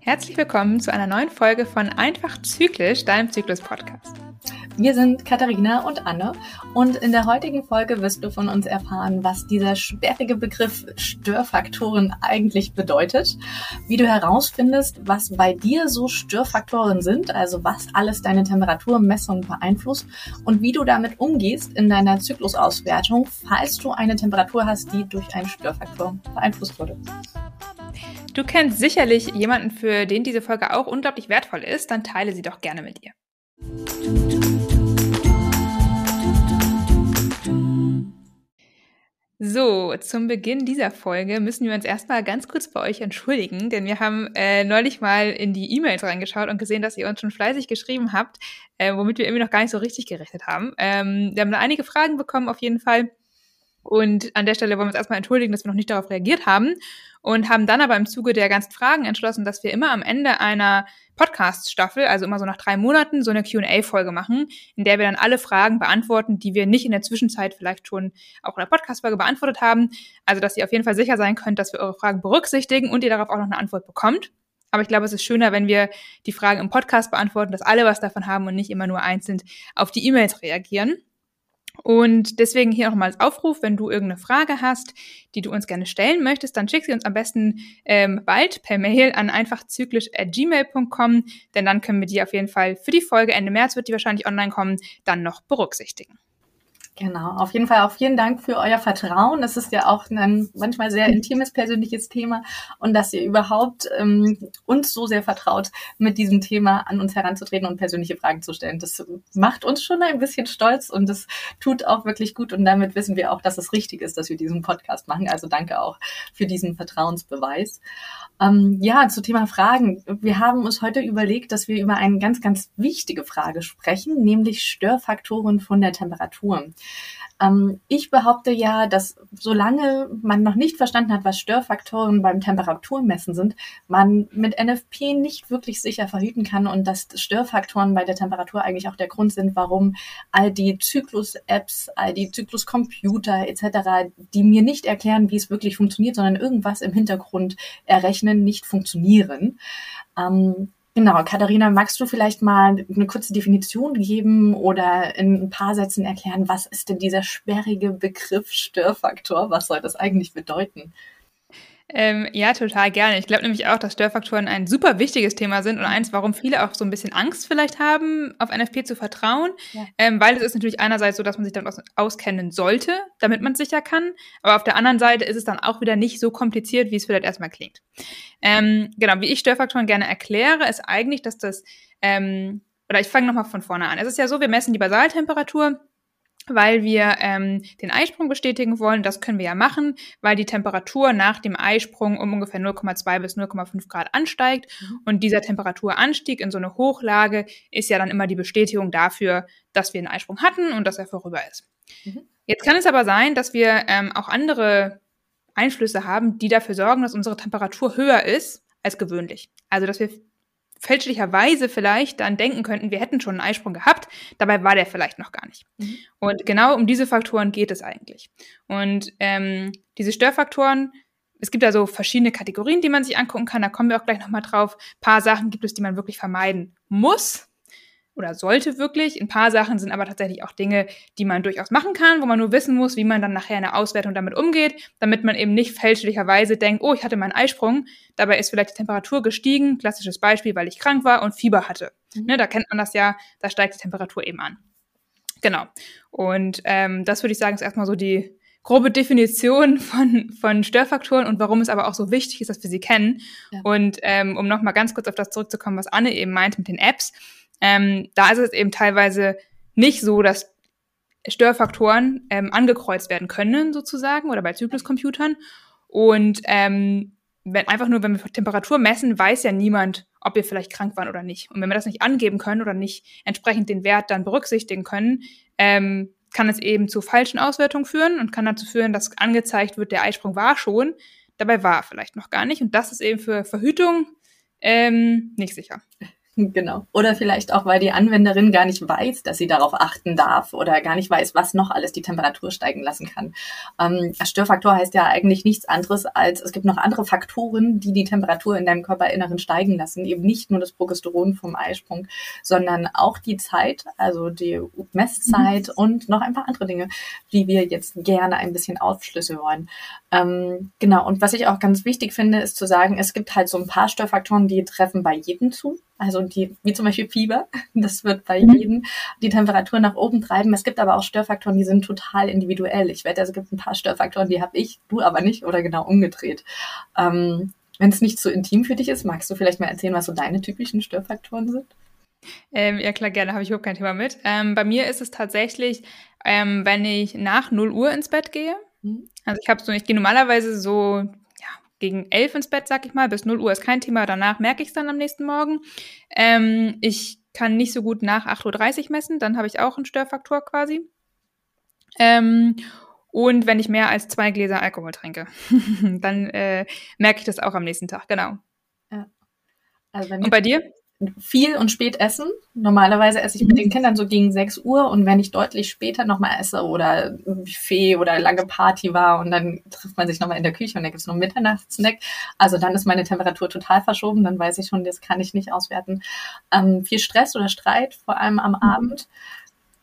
Herzlich willkommen zu einer neuen Folge von Einfach Zyklisch, deinem Zyklus-Podcast. Wir sind Katharina und Anne und in der heutigen Folge wirst du von uns erfahren, was dieser sperrige Begriff Störfaktoren eigentlich bedeutet, wie du herausfindest, was bei dir so Störfaktoren sind, also was alles deine Temperaturmessung beeinflusst und wie du damit umgehst in deiner Zyklusauswertung, falls du eine Temperatur hast, die durch einen Störfaktor beeinflusst wurde. Du kennst sicherlich jemanden, für den diese Folge auch unglaublich wertvoll ist, dann teile sie doch gerne mit ihr. So, zum Beginn dieser Folge müssen wir uns erstmal ganz kurz bei euch entschuldigen, denn wir haben äh, neulich mal in die E-Mails reingeschaut und gesehen, dass ihr uns schon fleißig geschrieben habt, äh, womit wir irgendwie noch gar nicht so richtig gerechnet haben. Ähm, wir haben da einige Fragen bekommen auf jeden Fall. Und an der Stelle wollen wir uns erstmal entschuldigen, dass wir noch nicht darauf reagiert haben und haben dann aber im Zuge der ganzen Fragen entschlossen, dass wir immer am Ende einer Podcast-Staffel, also immer so nach drei Monaten, so eine QA-Folge machen, in der wir dann alle Fragen beantworten, die wir nicht in der Zwischenzeit vielleicht schon auch in der Podcast-Folge beantwortet haben. Also, dass ihr auf jeden Fall sicher sein könnt, dass wir eure Fragen berücksichtigen und ihr darauf auch noch eine Antwort bekommt. Aber ich glaube, es ist schöner, wenn wir die Fragen im Podcast beantworten, dass alle was davon haben und nicht immer nur einzeln auf die E-Mails reagieren. Und deswegen hier nochmal als Aufruf, wenn du irgendeine Frage hast, die du uns gerne stellen möchtest, dann schick sie uns am besten ähm, bald per Mail an einfachzyklisch.gmail.com, denn dann können wir die auf jeden Fall für die Folge Ende März wird die wahrscheinlich online kommen, dann noch berücksichtigen. Genau, auf jeden Fall auch vielen Dank für euer Vertrauen. Das ist ja auch ein manchmal sehr intimes persönliches Thema und dass ihr überhaupt ähm, uns so sehr vertraut, mit diesem Thema an uns heranzutreten und persönliche Fragen zu stellen. Das macht uns schon ein bisschen stolz und das tut auch wirklich gut und damit wissen wir auch, dass es richtig ist, dass wir diesen Podcast machen. Also danke auch für diesen Vertrauensbeweis. Ähm, ja, zu Thema Fragen. Wir haben uns heute überlegt, dass wir über eine ganz, ganz wichtige Frage sprechen, nämlich Störfaktoren von der Temperatur. Ähm, ich behaupte ja, dass solange man noch nicht verstanden hat, was Störfaktoren beim Temperaturmessen sind, man mit NFP nicht wirklich sicher verhüten kann und dass Störfaktoren bei der Temperatur eigentlich auch der Grund sind, warum all die Zyklus-Apps, all die Zyklus-Computer etc., die mir nicht erklären, wie es wirklich funktioniert, sondern irgendwas im Hintergrund errechnen, nicht funktionieren. Ähm, Genau, Katharina, magst du vielleicht mal eine kurze Definition geben oder in ein paar Sätzen erklären, was ist denn dieser sperrige Begriff Störfaktor? Was soll das eigentlich bedeuten? Ähm, ja, total gerne. Ich glaube nämlich auch, dass Störfaktoren ein super wichtiges Thema sind und eins, warum viele auch so ein bisschen Angst vielleicht haben, auf NFP zu vertrauen. Ja. Ähm, weil es ist natürlich einerseits so, dass man sich dann aus auskennen sollte, damit man es sicher kann. Aber auf der anderen Seite ist es dann auch wieder nicht so kompliziert, wie es vielleicht erstmal klingt. Ähm, genau, wie ich Störfaktoren gerne erkläre, ist eigentlich, dass das, ähm, oder ich fange nochmal von vorne an. Es ist ja so, wir messen die Basaltemperatur weil wir ähm, den Eisprung bestätigen wollen. Das können wir ja machen, weil die Temperatur nach dem Eisprung um ungefähr 0,2 bis 0,5 Grad ansteigt. Mhm. Und dieser Temperaturanstieg in so eine Hochlage ist ja dann immer die Bestätigung dafür, dass wir einen Eisprung hatten und dass er vorüber ist. Mhm. Jetzt kann es aber sein, dass wir ähm, auch andere Einflüsse haben, die dafür sorgen, dass unsere Temperatur höher ist als gewöhnlich. Also dass wir fälschlicherweise vielleicht dann denken könnten, wir hätten schon einen Eisprung gehabt, dabei war der vielleicht noch gar nicht. Mhm. Und genau um diese Faktoren geht es eigentlich. Und ähm, diese Störfaktoren, es gibt da so verschiedene Kategorien, die man sich angucken kann, da kommen wir auch gleich nochmal drauf. Ein paar Sachen gibt es, die man wirklich vermeiden muss, oder sollte wirklich. Ein paar Sachen sind aber tatsächlich auch Dinge, die man durchaus machen kann, wo man nur wissen muss, wie man dann nachher in der Auswertung damit umgeht, damit man eben nicht fälschlicherweise denkt, oh, ich hatte meinen Eisprung, dabei ist vielleicht die Temperatur gestiegen, klassisches Beispiel, weil ich krank war und Fieber hatte. Mhm. Ne, da kennt man das ja, da steigt die Temperatur eben an. Genau. Und ähm, das würde ich sagen, ist erstmal so die grobe Definition von, von Störfaktoren und warum es aber auch so wichtig ist, dass wir sie kennen. Ja. Und ähm, um nochmal ganz kurz auf das zurückzukommen, was Anne eben meint mit den Apps, ähm, da ist es eben teilweise nicht so, dass Störfaktoren ähm, angekreuzt werden können, sozusagen, oder bei Zykluscomputern. Und ähm, wenn, einfach nur, wenn wir Temperatur messen, weiß ja niemand, ob wir vielleicht krank waren oder nicht. Und wenn wir das nicht angeben können oder nicht entsprechend den Wert dann berücksichtigen können, ähm, kann es eben zu falschen Auswertungen führen und kann dazu führen, dass angezeigt wird, der Eisprung war schon, dabei war er vielleicht noch gar nicht. Und das ist eben für Verhütung ähm, nicht sicher. Genau. Oder vielleicht auch, weil die Anwenderin gar nicht weiß, dass sie darauf achten darf oder gar nicht weiß, was noch alles die Temperatur steigen lassen kann. Ähm, Störfaktor heißt ja eigentlich nichts anderes als, es gibt noch andere Faktoren, die die Temperatur in deinem Körperinneren steigen lassen. Eben nicht nur das Progesteron vom Eisprung, sondern auch die Zeit, also die Messzeit mhm. und noch ein paar andere Dinge, die wir jetzt gerne ein bisschen aufschlüsseln wollen. Ähm, genau. Und was ich auch ganz wichtig finde, ist zu sagen, es gibt halt so ein paar Störfaktoren, die treffen bei jedem zu. Also die, wie zum Beispiel Fieber, das wird bei mhm. jedem die Temperatur nach oben treiben. Es gibt aber auch Störfaktoren, die sind total individuell. Ich wette, es gibt ein paar Störfaktoren, die habe ich, du aber nicht oder genau umgedreht. Ähm, Wenn es nicht so intim für dich ist, magst du vielleicht mal erzählen, was so deine typischen Störfaktoren sind? Ähm, ja klar, gerne, habe ich überhaupt kein Thema mit. Ähm, bei mir ist es tatsächlich, ähm, wenn ich nach 0 Uhr ins Bett gehe. Mhm. Also ich habe so, ich gehe normalerweise so gegen elf ins Bett, sag ich mal. Bis 0 Uhr ist kein Thema. Danach merke ich es dann am nächsten Morgen. Ähm, ich kann nicht so gut nach 8.30 Uhr messen. Dann habe ich auch einen Störfaktor quasi. Ähm, und wenn ich mehr als zwei Gläser Alkohol trinke, dann äh, merke ich das auch am nächsten Tag. Genau. Ja. Also und bei dir? Viel und spät essen. Normalerweise esse ich mit den mhm. Kindern so gegen 6 Uhr und wenn ich deutlich später nochmal esse oder Buffet oder lange Party war und dann trifft man sich nochmal in der Küche und da gibt's noch einen Mitternachtssnack, also dann ist meine Temperatur total verschoben, dann weiß ich schon, das kann ich nicht auswerten. Ähm, viel Stress oder Streit, vor allem am mhm.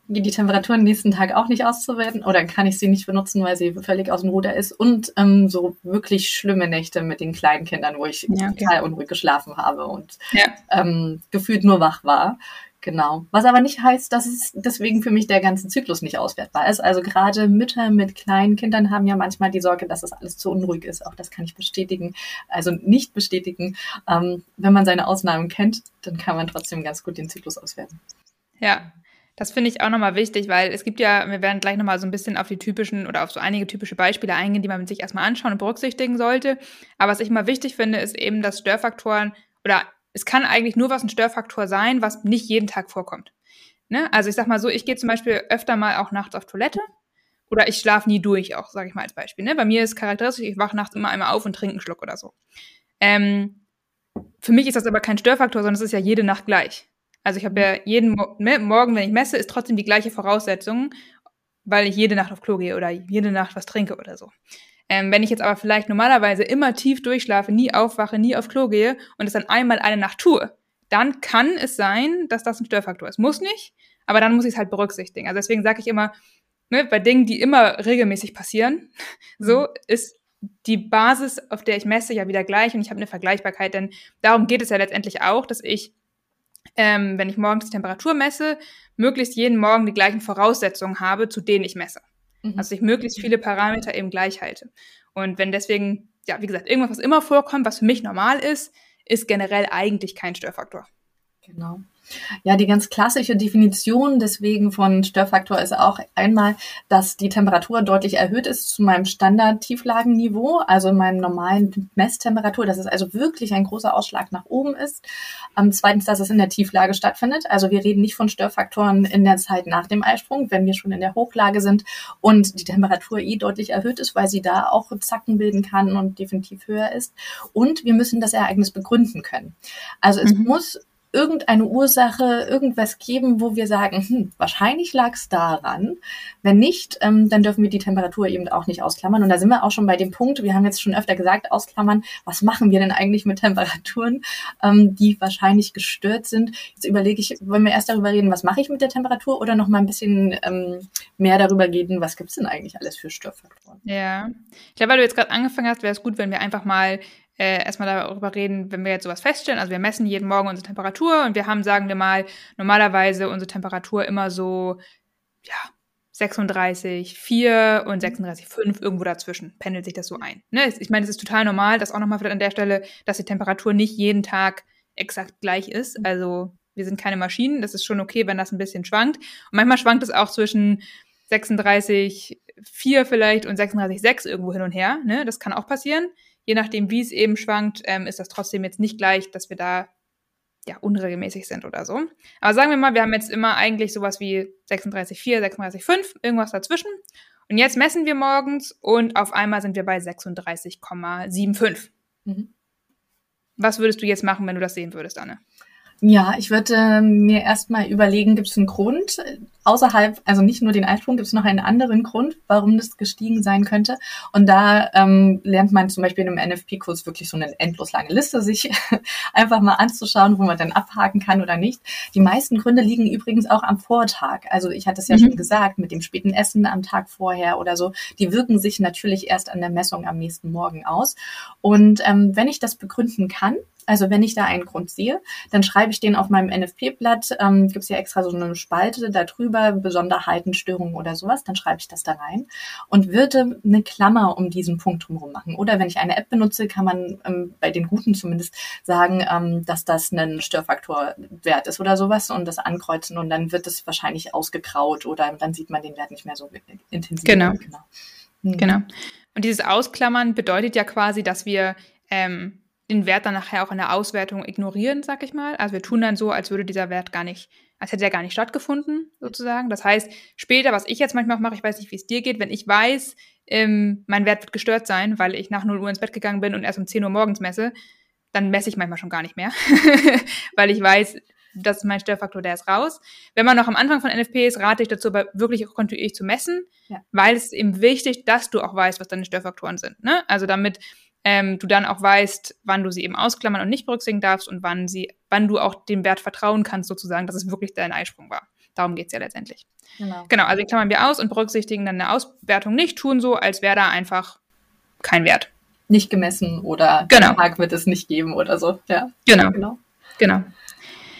Die Temperatur am nächsten Tag auch nicht auszuwerten oder kann ich sie nicht benutzen, weil sie völlig aus dem Ruder ist und ähm, so wirklich schlimme Nächte mit den kleinen Kindern, wo ich ja, okay. total unruhig geschlafen habe und ja. ähm, gefühlt nur wach war. Genau. Was aber nicht heißt, dass es deswegen für mich der ganze Zyklus nicht auswertbar ist. Also gerade Mütter mit kleinen Kindern haben ja manchmal die Sorge, dass das alles zu unruhig ist. Auch das kann ich bestätigen. Also nicht bestätigen. Ähm, wenn man seine Ausnahmen kennt, dann kann man trotzdem ganz gut den Zyklus auswerten. Ja, das finde ich auch nochmal wichtig, weil es gibt ja, wir werden gleich nochmal so ein bisschen auf die typischen oder auf so einige typische Beispiele eingehen, die man sich erstmal anschauen und berücksichtigen sollte. Aber was ich mal wichtig finde, ist eben, dass Störfaktoren oder es kann eigentlich nur was ein Störfaktor sein, was nicht jeden Tag vorkommt. Ne? Also ich sag mal so, ich gehe zum Beispiel öfter mal auch nachts auf Toilette oder ich schlafe nie durch, auch sage ich mal als Beispiel. Ne? Bei mir ist charakteristisch, ich wache nachts immer einmal auf und trinke einen Schluck oder so. Ähm, für mich ist das aber kein Störfaktor, sondern es ist ja jede Nacht gleich. Also ich habe ja jeden Mo ne, Morgen, wenn ich messe, ist trotzdem die gleiche Voraussetzung, weil ich jede Nacht auf Klo gehe oder jede Nacht was trinke oder so. Ähm, wenn ich jetzt aber vielleicht normalerweise immer tief durchschlafe, nie aufwache, nie auf Klo gehe und es dann einmal eine Nacht tue, dann kann es sein, dass das ein Störfaktor ist. Muss nicht, aber dann muss ich es halt berücksichtigen. Also deswegen sage ich immer, ne, bei Dingen, die immer regelmäßig passieren, so mhm. ist die Basis, auf der ich messe, ja wieder gleich und ich habe eine Vergleichbarkeit, denn darum geht es ja letztendlich auch, dass ich ähm, wenn ich morgens die Temperatur messe, möglichst jeden Morgen die gleichen Voraussetzungen habe, zu denen ich messe. Mhm. Also ich möglichst viele Parameter eben gleich halte. Und wenn deswegen, ja, wie gesagt, irgendwas, was immer vorkommt, was für mich normal ist, ist generell eigentlich kein Störfaktor. Genau. Ja, die ganz klassische Definition deswegen von Störfaktor ist auch einmal, dass die Temperatur deutlich erhöht ist zu meinem Standard-Tieflagenniveau, also meinem normalen Messtemperatur, dass es also wirklich ein großer Ausschlag nach oben ist. Ähm, zweitens, dass es in der Tieflage stattfindet. Also wir reden nicht von Störfaktoren in der Zeit nach dem Eisprung, wenn wir schon in der Hochlage sind und die Temperatur eh deutlich erhöht ist, weil sie da auch Zacken bilden kann und definitiv höher ist. Und wir müssen das Ereignis begründen können. Also es mhm. muss irgendeine Ursache, irgendwas geben, wo wir sagen, hm, wahrscheinlich lag es daran. Wenn nicht, ähm, dann dürfen wir die Temperatur eben auch nicht ausklammern. Und da sind wir auch schon bei dem Punkt, wir haben jetzt schon öfter gesagt, ausklammern, was machen wir denn eigentlich mit Temperaturen, ähm, die wahrscheinlich gestört sind. Jetzt überlege ich, wollen wir erst darüber reden, was mache ich mit der Temperatur oder noch mal ein bisschen ähm, mehr darüber reden, was gibt es denn eigentlich alles für Störfaktoren? Ja, ich glaube, weil du jetzt gerade angefangen hast, wäre es gut, wenn wir einfach mal äh, erstmal darüber reden, wenn wir jetzt sowas feststellen. Also wir messen jeden Morgen unsere Temperatur und wir haben, sagen wir mal, normalerweise unsere Temperatur immer so, ja, 36, 4 und 36, 5, irgendwo dazwischen pendelt sich das so ein. Ne? Ich meine, es ist total normal, das auch nochmal an der Stelle, dass die Temperatur nicht jeden Tag exakt gleich ist. Also wir sind keine Maschinen, das ist schon okay, wenn das ein bisschen schwankt. Und manchmal schwankt es auch zwischen 36, 4 vielleicht und 36, 6 irgendwo hin und her. Ne? Das kann auch passieren je nachdem, wie es eben schwankt, ähm, ist das trotzdem jetzt nicht gleich, dass wir da ja unregelmäßig sind oder so. Aber sagen wir mal, wir haben jetzt immer eigentlich sowas wie 36,4, 36,5, irgendwas dazwischen. Und jetzt messen wir morgens und auf einmal sind wir bei 36,75. Mhm. Was würdest du jetzt machen, wenn du das sehen würdest, Anne? Ja, ich würde mir erstmal überlegen, gibt es einen Grund außerhalb, also nicht nur den Eisprung, gibt es noch einen anderen Grund, warum das gestiegen sein könnte. Und da ähm, lernt man zum Beispiel in einem NFP-Kurs wirklich so eine endlos lange Liste, sich einfach mal anzuschauen, wo man dann abhaken kann oder nicht. Die meisten Gründe liegen übrigens auch am Vortag. Also ich hatte es ja mhm. schon gesagt, mit dem späten Essen am Tag vorher oder so, die wirken sich natürlich erst an der Messung am nächsten Morgen aus. Und ähm, wenn ich das begründen kann, also wenn ich da einen Grund sehe, dann schreibe ich den auf meinem NFP-Blatt. Ähm, Gibt es ja extra so eine Spalte darüber, Besonderheiten, Störungen oder sowas. Dann schreibe ich das da rein und würde eine Klammer um diesen Punkt drumherum machen. Oder wenn ich eine App benutze, kann man ähm, bei den Guten zumindest sagen, ähm, dass das ein Störfaktorwert ist oder sowas und das ankreuzen und dann wird es wahrscheinlich ausgegraut oder dann sieht man den Wert nicht mehr so intensiv. Genau. Genau. Mhm. genau. Und dieses Ausklammern bedeutet ja quasi, dass wir ähm, den Wert dann nachher auch in der Auswertung ignorieren, sag ich mal. Also wir tun dann so, als würde dieser Wert gar nicht, als hätte er gar nicht stattgefunden, sozusagen. Das heißt, später, was ich jetzt manchmal mache, ich weiß nicht, wie es dir geht, wenn ich weiß, ähm, mein Wert wird gestört sein, weil ich nach 0 Uhr ins Bett gegangen bin und erst um 10 Uhr morgens messe, dann messe ich manchmal schon gar nicht mehr, weil ich weiß, das ist mein Störfaktor, der ist raus. Wenn man noch am Anfang von NFP ist, rate ich dazu, aber wirklich auch kontinuierlich zu messen, ja. weil es eben wichtig, dass du auch weißt, was deine Störfaktoren sind. Ne? Also damit ähm, du dann auch weißt, wann du sie eben ausklammern und nicht berücksichtigen darfst und wann sie, wann du auch dem Wert vertrauen kannst, sozusagen, dass es wirklich dein Eisprung war. Darum geht's ja letztendlich. Genau. genau, also die klammern wir aus und berücksichtigen dann eine Auswertung nicht, tun so, als wäre da einfach kein Wert. Nicht gemessen oder genau. Tag wird es nicht geben oder so. Ja. Genau. Genau. genau.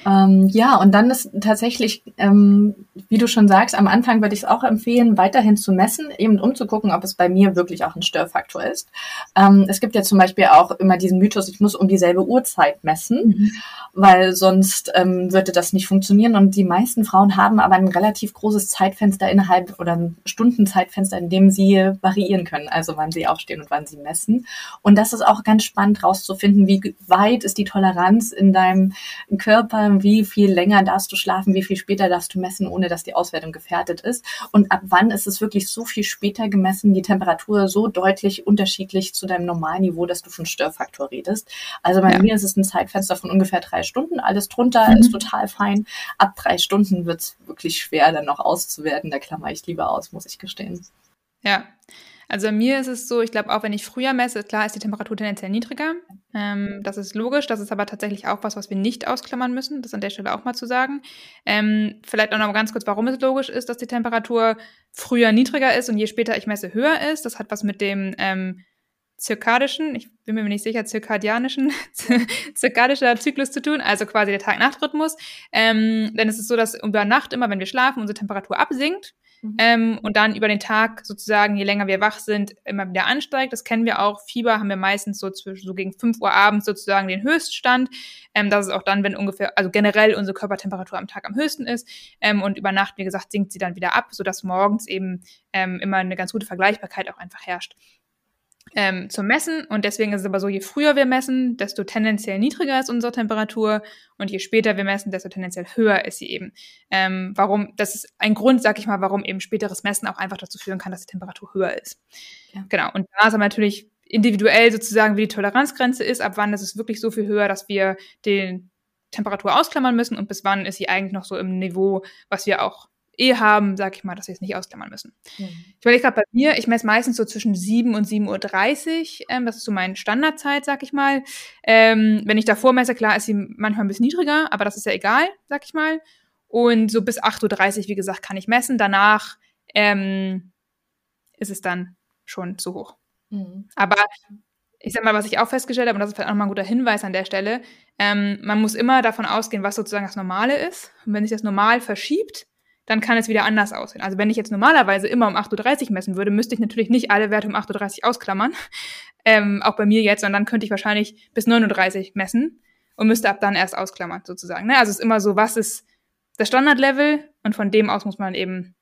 Ähm, ja, und dann ist tatsächlich, ähm, wie du schon sagst, am Anfang würde ich es auch empfehlen, weiterhin zu messen, eben um zu gucken, ob es bei mir wirklich auch ein Störfaktor ist. Ähm, es gibt ja zum Beispiel auch immer diesen Mythos, ich muss um dieselbe Uhrzeit messen, mhm. weil sonst ähm, würde das nicht funktionieren. Und die meisten Frauen haben aber ein relativ großes Zeitfenster innerhalb oder ein Stundenzeitfenster, in dem sie variieren können, also wann sie aufstehen und wann sie messen. Und das ist auch ganz spannend rauszufinden, wie weit ist die Toleranz in deinem Körper, wie viel länger darfst du schlafen, wie viel später darfst du messen, ohne dass die Auswertung gefährdet ist. Und ab wann ist es wirklich so viel später gemessen, die Temperatur so deutlich unterschiedlich zu deinem Normalniveau, dass du von Störfaktor redest. Also bei ja. mir ist es ein Zeitfenster von ungefähr drei Stunden. Alles drunter mhm. ist total fein. Ab drei Stunden wird es wirklich schwer, dann noch auszuwerten. Da klammer ich lieber aus, muss ich gestehen. Ja, also mir ist es so, ich glaube, auch wenn ich früher messe, klar ist die Temperatur tendenziell niedriger. Ähm, das ist logisch. Das ist aber tatsächlich auch was, was wir nicht ausklammern müssen. Das an der Stelle auch mal zu sagen. Ähm, vielleicht auch noch mal ganz kurz, warum es logisch ist, dass die Temperatur früher niedriger ist und je später ich messe, höher ist. Das hat was mit dem ähm, zirkadischen, ich bin mir nicht sicher, zirkadianischen, zirkadischer Zyklus zu tun, also quasi der Tag-Nacht-Rhythmus. Ähm, denn es ist so, dass über Nacht immer, wenn wir schlafen, unsere Temperatur absinkt. Mhm. Ähm, und dann über den Tag sozusagen, je länger wir wach sind, immer wieder ansteigt. Das kennen wir auch. Fieber haben wir meistens so zwischen so gegen 5 Uhr abends sozusagen den Höchststand. Ähm, das ist auch dann, wenn ungefähr, also generell unsere Körpertemperatur am Tag am höchsten ist. Ähm, und über Nacht, wie gesagt, sinkt sie dann wieder ab, sodass morgens eben ähm, immer eine ganz gute Vergleichbarkeit auch einfach herrscht ähm, zum Messen. Und deswegen ist es aber so, je früher wir messen, desto tendenziell niedriger ist unsere Temperatur. Und je später wir messen, desto tendenziell höher ist sie eben. Ähm, warum, das ist ein Grund, sag ich mal, warum eben späteres Messen auch einfach dazu führen kann, dass die Temperatur höher ist. Ja. Genau. Und da ist aber natürlich individuell sozusagen, wie die Toleranzgrenze ist, ab wann ist es wirklich so viel höher, dass wir den Temperatur ausklammern müssen und bis wann ist sie eigentlich noch so im Niveau, was wir auch eh haben, sag ich mal, dass wir es nicht ausklammern müssen. Mhm. Ich überlege gerade bei mir, ich messe meistens so zwischen 7 und 7.30 Uhr. Ähm, das ist so meine Standardzeit, sag ich mal. Ähm, wenn ich davor messe, klar ist sie manchmal ein bisschen niedriger, aber das ist ja egal, sag ich mal. Und so bis 8.30 Uhr, wie gesagt, kann ich messen. Danach ähm, ist es dann schon zu hoch. Mhm. Aber ich sag mal, was ich auch festgestellt habe, und das ist vielleicht auch nochmal ein guter Hinweis an der Stelle, ähm, man muss immer davon ausgehen, was sozusagen das Normale ist. Und wenn sich das Normal verschiebt, dann kann es wieder anders aussehen. Also wenn ich jetzt normalerweise immer um 8.30 Uhr messen würde, müsste ich natürlich nicht alle Werte um 8.30 Uhr ausklammern, ähm, auch bei mir jetzt, sondern dann könnte ich wahrscheinlich bis 39 messen und müsste ab dann erst ausklammern, sozusagen. Ne? Also es ist immer so, was ist das Standardlevel und von dem aus muss man eben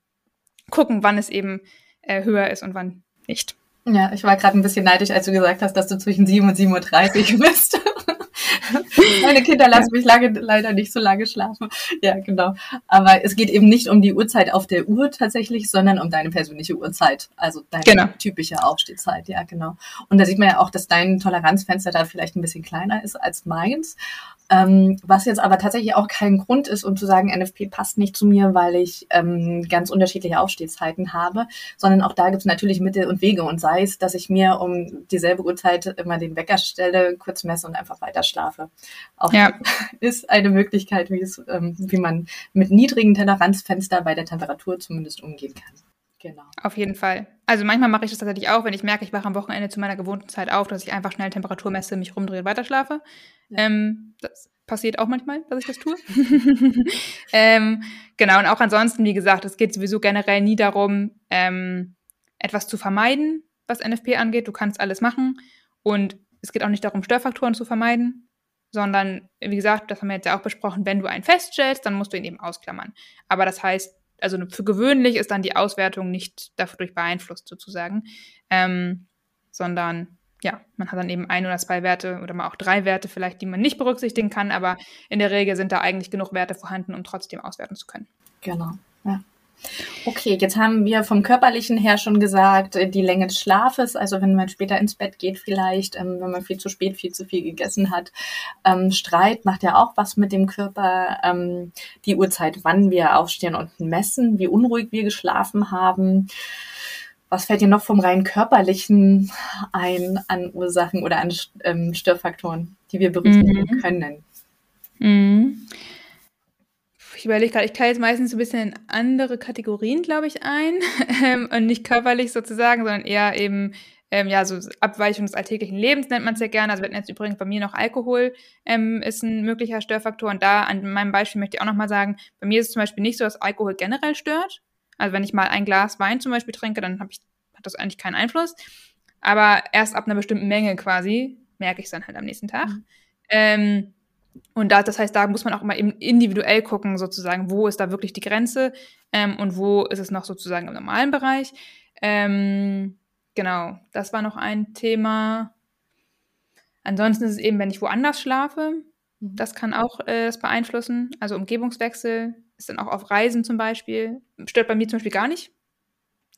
gucken, wann es eben äh, höher ist und wann nicht. Ja, ich war gerade ein bisschen neidisch, als du gesagt hast, dass du zwischen 7 und 7.30 Uhr bist. Meine Kinder lassen mich lange, leider nicht so lange schlafen. Ja, genau. Aber es geht eben nicht um die Uhrzeit auf der Uhr tatsächlich, sondern um deine persönliche Uhrzeit. Also deine genau. typische Aufstehzeit. Ja, genau. Und da sieht man ja auch, dass dein Toleranzfenster da vielleicht ein bisschen kleiner ist als meins. Ähm, was jetzt aber tatsächlich auch kein Grund ist, um zu sagen, NFP passt nicht zu mir, weil ich ähm, ganz unterschiedliche Aufstehzeiten habe, sondern auch da gibt es natürlich Mittel und Wege und sei es, dass ich mir um dieselbe Uhrzeit immer den Wecker stelle, kurz messe und einfach weiter schlafe. Auch ja. ist eine Möglichkeit, wie, es, ähm, wie man mit niedrigen Toleranzfenster bei der Temperatur zumindest umgehen kann. Genau. Auf jeden Fall. Also manchmal mache ich das tatsächlich auch, wenn ich merke, ich wache am Wochenende zu meiner gewohnten Zeit auf, dass ich einfach schnell Temperatur messe, mich rumdrehe und weiterschlafe. Ja. Ähm, das passiert auch manchmal, dass ich das tue. ähm, genau, und auch ansonsten, wie gesagt, es geht sowieso generell nie darum, ähm, etwas zu vermeiden, was NFP angeht. Du kannst alles machen. Und es geht auch nicht darum, Störfaktoren zu vermeiden, sondern, wie gesagt, das haben wir jetzt ja auch besprochen, wenn du einen feststellst, dann musst du ihn eben ausklammern. Aber das heißt, also für gewöhnlich ist dann die Auswertung nicht dadurch beeinflusst sozusagen, ähm, sondern ja, man hat dann eben ein oder zwei Werte oder mal auch drei Werte vielleicht, die man nicht berücksichtigen kann, aber in der Regel sind da eigentlich genug Werte vorhanden, um trotzdem auswerten zu können. Genau, ja. Okay, jetzt haben wir vom körperlichen her schon gesagt, äh, die Länge des Schlafes, also wenn man später ins Bett geht vielleicht, ähm, wenn man viel zu spät, viel zu viel gegessen hat. Ähm, Streit macht ja auch was mit dem Körper. Ähm, die Uhrzeit, wann wir aufstehen und messen, wie unruhig wir geschlafen haben. Was fällt dir noch vom rein körperlichen ein an Ursachen oder an ähm, Störfaktoren, die wir berücksichtigen mhm. können? Mhm ich überlege gerade, ich teile jetzt meistens ein bisschen in andere Kategorien, glaube ich, ein. Ähm, und nicht körperlich sozusagen, sondern eher eben, ähm, ja, so Abweichung des alltäglichen Lebens nennt man es ja gerne. Also wir hatten jetzt übrigens bei mir noch Alkohol, ähm, ist ein möglicher Störfaktor. Und da an meinem Beispiel möchte ich auch nochmal sagen, bei mir ist es zum Beispiel nicht so, dass Alkohol generell stört. Also wenn ich mal ein Glas Wein zum Beispiel trinke, dann ich, hat das eigentlich keinen Einfluss. Aber erst ab einer bestimmten Menge quasi merke ich es dann halt am nächsten Tag. Mhm. Ähm, und da, das heißt, da muss man auch immer individuell gucken, sozusagen, wo ist da wirklich die Grenze ähm, und wo ist es noch sozusagen im normalen Bereich. Ähm, genau, das war noch ein Thema. Ansonsten ist es eben, wenn ich woanders schlafe, mhm. das kann auch äh, das beeinflussen. Also Umgebungswechsel ist dann auch auf Reisen zum Beispiel. Stört bei mir zum Beispiel gar nicht.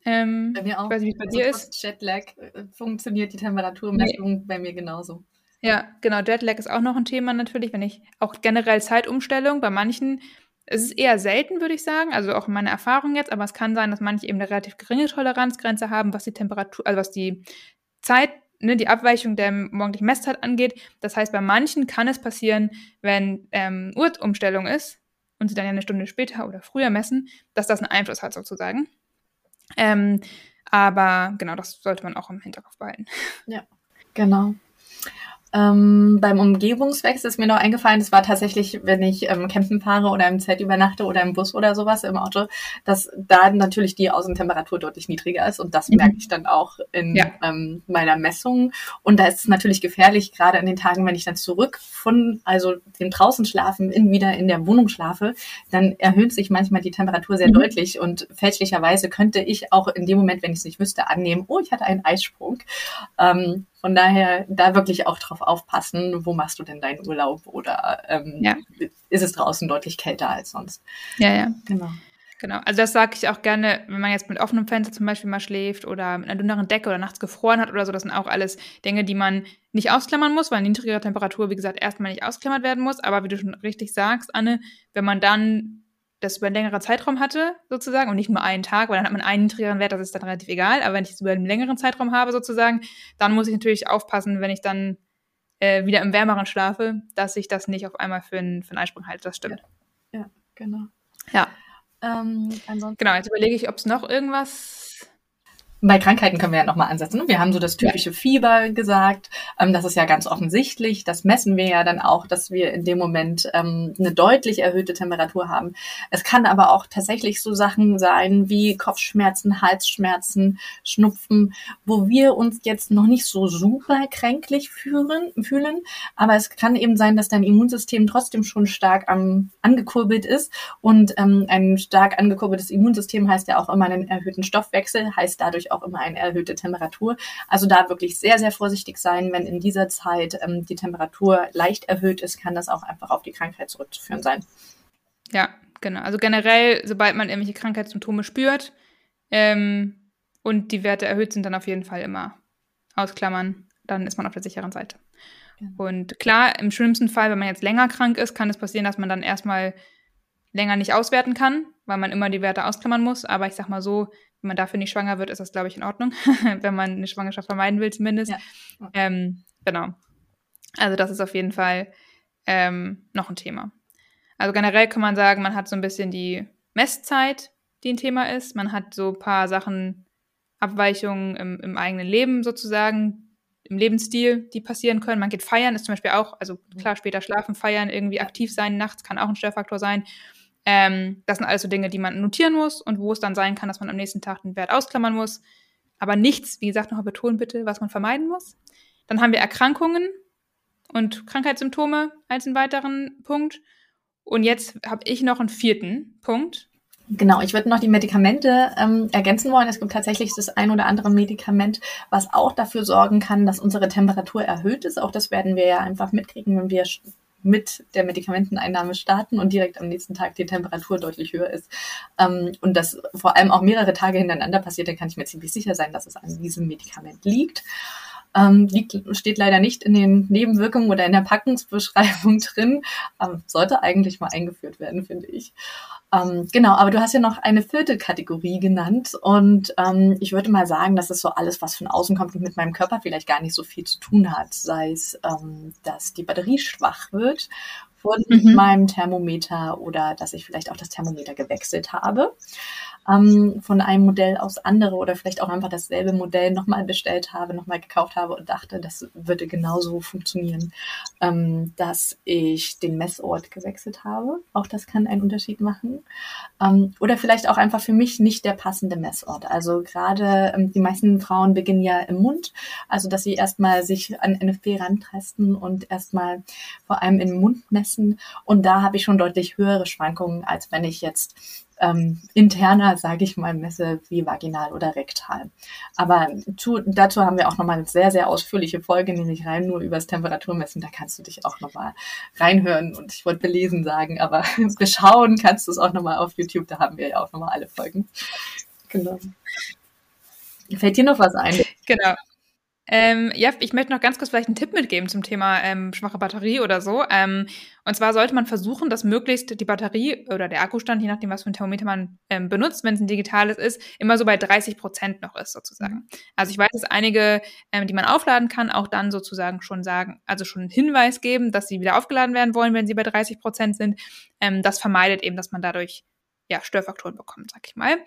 Ähm, bei mir auch. Ich weiß nicht, wie es bei also dir ist. Jetlag äh, funktioniert die Temperaturmessung nee. bei mir genauso. Ja, genau. Jetlag ist auch noch ein Thema natürlich, wenn ich auch generell Zeitumstellung bei manchen. Es ist eher selten, würde ich sagen, also auch in meiner Erfahrung jetzt, aber es kann sein, dass manche eben eine relativ geringe Toleranzgrenze haben, was die Temperatur, also was die Zeit, ne, die Abweichung der morgendlichen Messzeit angeht. Das heißt, bei manchen kann es passieren, wenn ähm, Uhrumstellung ist und sie dann ja eine Stunde später oder früher messen, dass das einen Einfluss hat sozusagen. Ähm, aber genau, das sollte man auch im Hinterkopf behalten. Ja, genau. Ähm, beim Umgebungswechsel ist mir noch eingefallen, das war tatsächlich, wenn ich ähm, campen fahre oder im Zelt übernachte oder im Bus oder sowas im Auto, dass da natürlich die Außentemperatur deutlich niedriger ist und das mhm. merke ich dann auch in ja. ähm, meiner Messung. Und da ist es natürlich gefährlich, gerade an den Tagen, wenn ich dann zurück von also dem draußen schlafen in wieder in der Wohnung schlafe, dann erhöht sich manchmal die Temperatur sehr mhm. deutlich und fälschlicherweise könnte ich auch in dem Moment, wenn ich es nicht wüsste, annehmen, oh, ich hatte einen Eissprung. Ähm, von daher da wirklich auch drauf aufpassen, wo machst du denn deinen Urlaub oder ähm, ja. ist es draußen deutlich kälter als sonst. Ja, ja. Genau. Genau, also das sage ich auch gerne, wenn man jetzt mit offenem Fenster zum Beispiel mal schläft oder mit einer dünneren Decke oder nachts gefroren hat oder so, das sind auch alles Dinge, die man nicht ausklammern muss, weil niedrigere Temperatur, wie gesagt, erstmal nicht ausklammert werden muss. Aber wie du schon richtig sagst, Anne, wenn man dann das über einen längeren Zeitraum hatte, sozusagen, und nicht nur einen Tag, weil dann hat man einen niedrigeren Wert, das ist dann relativ egal. Aber wenn ich es über einen längeren Zeitraum habe, sozusagen, dann muss ich natürlich aufpassen, wenn ich dann äh, wieder im Wärmeren schlafe, dass ich das nicht auf einmal für einen, für einen Eisprung halte. Das stimmt. Ja, ja genau. Ja. Ähm, genau, jetzt überlege ich, ob es noch irgendwas bei Krankheiten können wir ja nochmal ansetzen. Wir haben so das typische Fieber gesagt. Ähm, das ist ja ganz offensichtlich. Das messen wir ja dann auch, dass wir in dem Moment ähm, eine deutlich erhöhte Temperatur haben. Es kann aber auch tatsächlich so Sachen sein wie Kopfschmerzen, Halsschmerzen, Schnupfen, wo wir uns jetzt noch nicht so super kränklich fühlen. fühlen. Aber es kann eben sein, dass dein Immunsystem trotzdem schon stark am, angekurbelt ist. Und ähm, ein stark angekurbeltes Immunsystem heißt ja auch immer einen erhöhten Stoffwechsel, heißt dadurch auch immer eine erhöhte Temperatur. Also da wirklich sehr, sehr vorsichtig sein. Wenn in dieser Zeit ähm, die Temperatur leicht erhöht ist, kann das auch einfach auf die Krankheit zurückzuführen sein. Ja, genau. Also generell, sobald man irgendwelche Krankheitssymptome spürt ähm, und die Werte erhöht sind, dann auf jeden Fall immer ausklammern. Dann ist man auf der sicheren Seite. Genau. Und klar, im schlimmsten Fall, wenn man jetzt länger krank ist, kann es passieren, dass man dann erstmal länger nicht auswerten kann, weil man immer die Werte ausklammern muss. Aber ich sag mal so, wenn man dafür nicht schwanger wird, ist das, glaube ich, in Ordnung, wenn man eine Schwangerschaft vermeiden will, zumindest. Ja. Ähm, genau. Also das ist auf jeden Fall ähm, noch ein Thema. Also generell kann man sagen, man hat so ein bisschen die Messzeit, die ein Thema ist. Man hat so ein paar Sachen, Abweichungen im, im eigenen Leben sozusagen, im Lebensstil, die passieren können. Man geht feiern, ist zum Beispiel auch, also klar, später schlafen, feiern, irgendwie aktiv sein nachts kann auch ein Störfaktor sein. Ähm, das sind alles so Dinge, die man notieren muss und wo es dann sein kann, dass man am nächsten Tag den Wert ausklammern muss. Aber nichts, wie gesagt, nochmal betonen bitte, was man vermeiden muss. Dann haben wir Erkrankungen und Krankheitssymptome als einen weiteren Punkt. Und jetzt habe ich noch einen vierten Punkt. Genau, ich würde noch die Medikamente ähm, ergänzen wollen. Es gibt tatsächlich das ein oder andere Medikament, was auch dafür sorgen kann, dass unsere Temperatur erhöht ist. Auch das werden wir ja einfach mitkriegen, wenn wir mit der Medikamenteneinnahme starten und direkt am nächsten Tag die Temperatur deutlich höher ist. Ähm, und das vor allem auch mehrere Tage hintereinander passiert, dann kann ich mir ziemlich sicher sein, dass es an diesem Medikament liegt. Ähm, liegt, steht leider nicht in den Nebenwirkungen oder in der Packungsbeschreibung drin. Ähm, sollte eigentlich mal eingeführt werden, finde ich. Ähm, genau, aber du hast ja noch eine vierte Kategorie genannt und ähm, ich würde mal sagen, das ist so alles, was von außen kommt und mit meinem Körper vielleicht gar nicht so viel zu tun hat. Sei es, ähm, dass die Batterie schwach wird von mhm. meinem Thermometer oder dass ich vielleicht auch das Thermometer gewechselt habe ähm, von einem Modell aus andere oder vielleicht auch einfach dasselbe Modell nochmal bestellt habe, nochmal gekauft habe und dachte, das würde genauso funktionieren, ähm, dass ich den Messort gewechselt habe. Auch das kann einen Unterschied machen. Ähm, oder vielleicht auch einfach für mich nicht der passende Messort. Also gerade ähm, die meisten Frauen beginnen ja im Mund, also dass sie erstmal sich an NFP rantasten und erstmal vor allem im Mund messen. Und da habe ich schon deutlich höhere Schwankungen, als wenn ich jetzt ähm, interner, sage ich mal, messe wie vaginal oder rektal. Aber zu, dazu haben wir auch nochmal eine sehr, sehr ausführliche Folge, nämlich rein nur übers Temperaturmessen. Da kannst du dich auch nochmal reinhören und ich wollte belesen sagen, aber beschauen kannst du es auch nochmal auf YouTube. Da haben wir ja auch nochmal alle Folgen. Genau. Fällt dir noch was ein? Genau. Ähm, ja, ich möchte noch ganz kurz vielleicht einen Tipp mitgeben zum Thema ähm, schwache Batterie oder so. Ähm, und zwar sollte man versuchen, dass möglichst die Batterie oder der Akkustand, je nachdem, was für ein Thermometer man ähm, benutzt, wenn es ein digitales ist, immer so bei 30 Prozent noch ist sozusagen. Mhm. Also ich weiß, dass einige, ähm, die man aufladen kann, auch dann sozusagen schon sagen, also schon einen Hinweis geben, dass sie wieder aufgeladen werden wollen, wenn sie bei 30 Prozent sind. Ähm, das vermeidet eben, dass man dadurch ja, Störfaktoren bekommt, sag ich mal.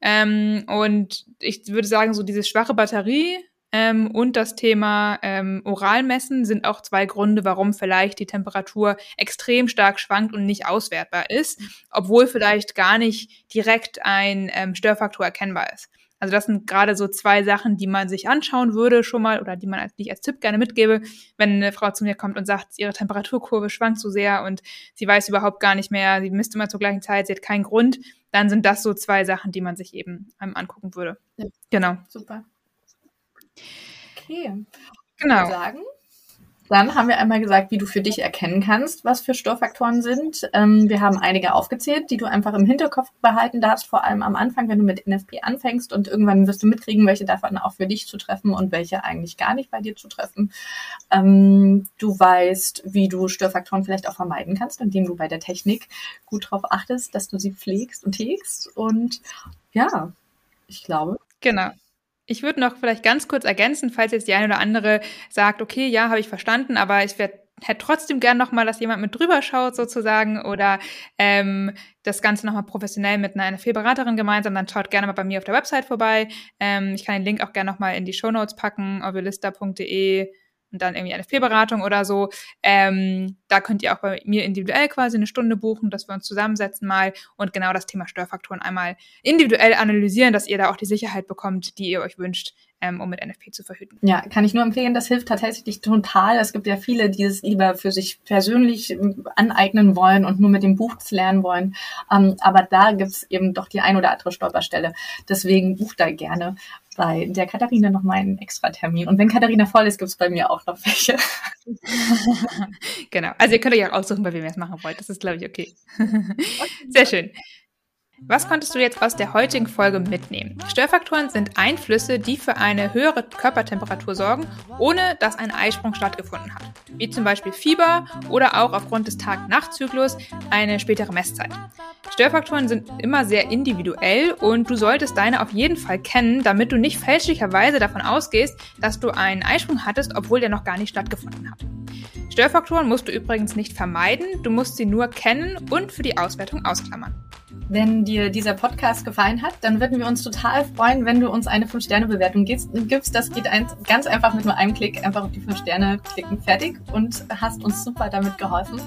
Ähm, und ich würde sagen, so diese schwache Batterie ähm, und das Thema ähm, Oralmessen sind auch zwei Gründe, warum vielleicht die Temperatur extrem stark schwankt und nicht auswertbar ist, obwohl vielleicht gar nicht direkt ein ähm, Störfaktor erkennbar ist. Also das sind gerade so zwei Sachen, die man sich anschauen würde schon mal oder die man als, die ich als Tipp gerne mitgebe, wenn eine Frau zu mir kommt und sagt, ihre Temperaturkurve schwankt so sehr und sie weiß überhaupt gar nicht mehr, sie misst immer zur gleichen Zeit, sie hat keinen Grund, dann sind das so zwei Sachen, die man sich eben ähm, angucken würde. Ja. Genau. Super. Okay. Genau. Sagen. Dann haben wir einmal gesagt, wie du für dich erkennen kannst, was für Störfaktoren sind. Ähm, wir haben einige aufgezählt, die du einfach im Hinterkopf behalten darfst, vor allem am Anfang, wenn du mit NFP anfängst und irgendwann wirst du mitkriegen, welche davon auch für dich zu treffen und welche eigentlich gar nicht bei dir zu treffen. Ähm, du weißt, wie du Störfaktoren vielleicht auch vermeiden kannst, indem du bei der Technik gut darauf achtest, dass du sie pflegst und hegst. Und ja, ich glaube. Genau. Ich würde noch vielleicht ganz kurz ergänzen, falls jetzt die eine oder andere sagt, okay, ja, habe ich verstanden, aber ich werde hätte trotzdem gern nochmal, dass jemand mit drüber schaut sozusagen oder ähm, das Ganze nochmal professionell mit einer NFP-Beraterin gemeinsam, dann schaut gerne mal bei mir auf der Website vorbei. Ähm, ich kann den Link auch gerne nochmal in die Show Notes packen, ovilista.de und dann irgendwie NFP-Beratung oder so. Ähm, da könnt ihr auch bei mir individuell quasi eine Stunde buchen, dass wir uns zusammensetzen mal und genau das Thema Störfaktoren einmal individuell analysieren, dass ihr da auch die Sicherheit bekommt, die ihr euch wünscht, ähm, um mit NFP zu verhüten. Ja, kann ich nur empfehlen. Das hilft tatsächlich total. Es gibt ja viele, die es lieber für sich persönlich ähm, aneignen wollen und nur mit dem Buch lernen wollen. Ähm, aber da gibt's eben doch die ein oder andere Stolperstelle. Deswegen bucht da gerne bei der Katharina noch mal einen extra Termin. Und wenn Katharina voll ist, gibt's bei mir auch noch welche. genau. Also ihr könnt euch auch aussuchen, bei wem ihr es machen wollt. Das ist, glaube ich, okay. Sehr schön. Was konntest du jetzt aus der heutigen Folge mitnehmen? Störfaktoren sind Einflüsse, die für eine höhere Körpertemperatur sorgen, ohne dass ein Eisprung stattgefunden hat. wie zum Beispiel Fieber oder auch aufgrund des Tag-Nacht-Zyklus eine spätere Messzeit. Störfaktoren sind immer sehr individuell und du solltest deine auf jeden Fall kennen, damit du nicht fälschlicherweise davon ausgehst, dass du einen Eisprung hattest, obwohl der noch gar nicht stattgefunden hat. Störfaktoren musst du übrigens nicht vermeiden, du musst sie nur kennen und für die Auswertung ausklammern. Wenn dir dieser Podcast gefallen hat, dann würden wir uns total freuen, wenn du uns eine 5-Sterne-Bewertung gibst. Das geht ganz einfach mit nur einem Klick. Einfach auf die 5 Sterne klicken, fertig und hast uns super damit geholfen.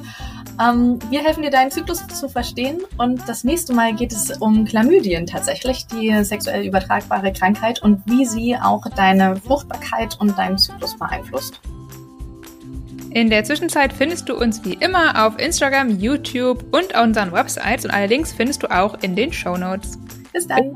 Ähm, wir helfen dir, deinen Zyklus zu verstehen und das nächste Mal geht es um Chlamydien tatsächlich, die sexuell übertragbare Krankheit und wie sie auch deine Fruchtbarkeit und deinen Zyklus beeinflusst. In der Zwischenzeit findest du uns wie immer auf Instagram, YouTube und unseren Websites und alle Links findest du auch in den Show Notes. Bis dann.